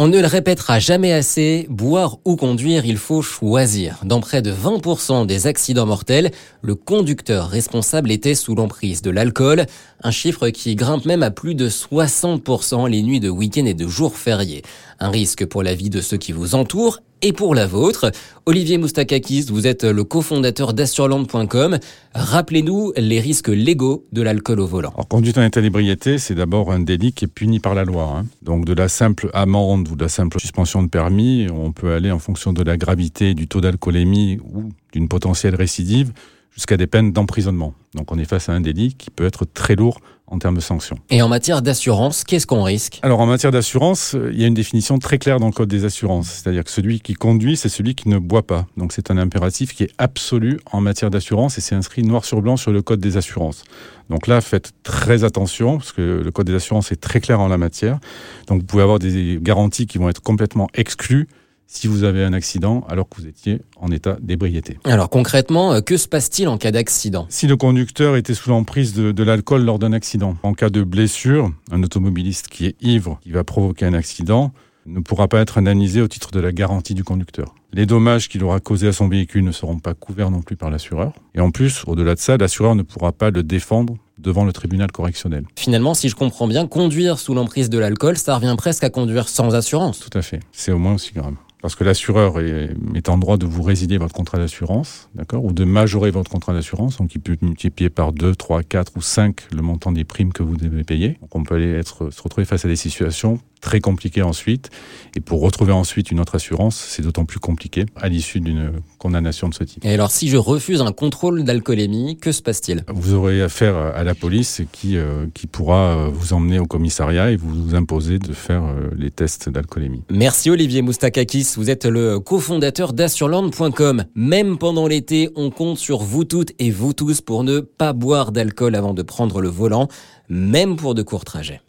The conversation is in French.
On ne le répétera jamais assez, boire ou conduire, il faut choisir. Dans près de 20% des accidents mortels, le conducteur responsable était sous l'emprise de l'alcool, un chiffre qui grimpe même à plus de 60% les nuits de week-end et de jours fériés. Un risque pour la vie de ceux qui vous entourent et pour la vôtre. Olivier Moustakakis, vous êtes le cofondateur d'assureland.com. Rappelez-nous les risques légaux de l'alcool au volant. Alors, conduite en état d'ébriété, c'est d'abord un délit qui est puni par la loi. Hein. Donc, de la simple amende ou de la simple suspension de permis, on peut aller en fonction de la gravité du taux d'alcoolémie ou d'une potentielle récidive jusqu'à des peines d'emprisonnement. Donc on est face à un délit qui peut être très lourd en termes de sanctions. Et en matière d'assurance, qu'est-ce qu'on risque? Alors en matière d'assurance, euh, il y a une définition très claire dans le Code des assurances. C'est-à-dire que celui qui conduit, c'est celui qui ne boit pas. Donc c'est un impératif qui est absolu en matière d'assurance et c'est inscrit noir sur blanc sur le Code des assurances. Donc là, faites très attention parce que le Code des assurances est très clair en la matière. Donc vous pouvez avoir des garanties qui vont être complètement exclues si vous avez un accident alors que vous étiez en état d'ébriété. Alors concrètement, euh, que se passe-t-il en cas d'accident? Si le conducteur était sous l'emprise de, de l'alcool lors d'un accident, en cas de blessure, un automobiliste qui est ivre, qui va provoquer un accident, ne pourra pas être indemnisé au titre de la garantie du conducteur. Les dommages qu'il aura causés à son véhicule ne seront pas couverts non plus par l'assureur. Et en plus, au-delà de ça, l'assureur ne pourra pas le défendre devant le tribunal correctionnel. Finalement, si je comprends bien, conduire sous l'emprise de l'alcool, ça revient presque à conduire sans assurance. Tout à fait. C'est au moins aussi grave parce que l'assureur est, en droit de vous résilier votre contrat d'assurance, d'accord, ou de majorer votre contrat d'assurance, donc il peut multiplier par 2, 3, 4 ou 5 le montant des primes que vous devez payer. Donc on peut aller être, se retrouver face à des situations très compliquées ensuite, et pour retrouver ensuite une autre assurance, c'est d'autant plus compliqué à l'issue d'une condamnation de ce type. Et alors si je refuse un contrôle d'alcoolémie, que se passe-t-il? Vous aurez affaire à la police qui, euh, qui pourra euh, vous emmener au commissariat et vous imposer de faire euh, les tests d'alcoolémie. Merci Olivier Moustakakis. Vous êtes le cofondateur d'assureland.com. Même pendant l'été, on compte sur vous toutes et vous tous pour ne pas boire d'alcool avant de prendre le volant, même pour de courts trajets.